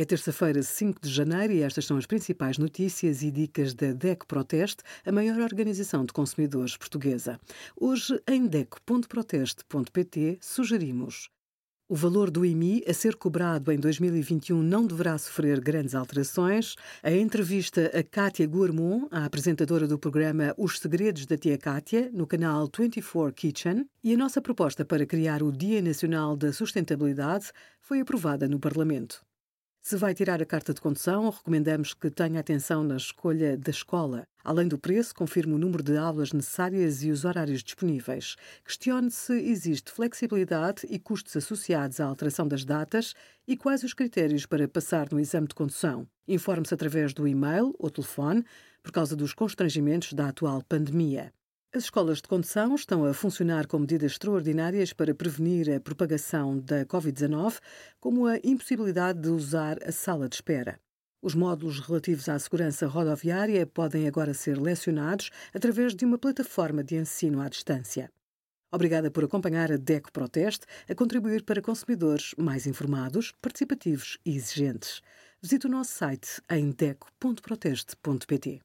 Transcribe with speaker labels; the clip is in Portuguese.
Speaker 1: É terça-feira, 5 de janeiro, e estas são as principais notícias e dicas da DECO Proteste, a maior organização de consumidores portuguesa. Hoje, em DECO.proteste.pt, sugerimos o valor do IMI a ser cobrado em 2021 não deverá sofrer grandes alterações. A entrevista a Kátia Gourmont, a apresentadora do programa Os Segredos da Tia Kátia, no canal 24 Kitchen, e a nossa proposta para criar o Dia Nacional da Sustentabilidade foi aprovada no Parlamento. Se vai tirar a carta de condução, recomendamos que tenha atenção na escolha da escola. Além do preço, confirme o número de aulas necessárias e os horários disponíveis. Questione se existe flexibilidade e custos associados à alteração das datas e quais os critérios para passar no exame de condução. Informe-se através do e-mail ou telefone, por causa dos constrangimentos da atual pandemia. As escolas de condução estão a funcionar com medidas extraordinárias para prevenir a propagação da Covid-19, como a impossibilidade de usar a sala de espera. Os módulos relativos à segurança rodoviária podem agora ser lecionados através de uma plataforma de ensino à distância. Obrigada por acompanhar a DECO Proteste a contribuir para consumidores mais informados, participativos e exigentes. Visite o nosso site em deco.proteste.pt.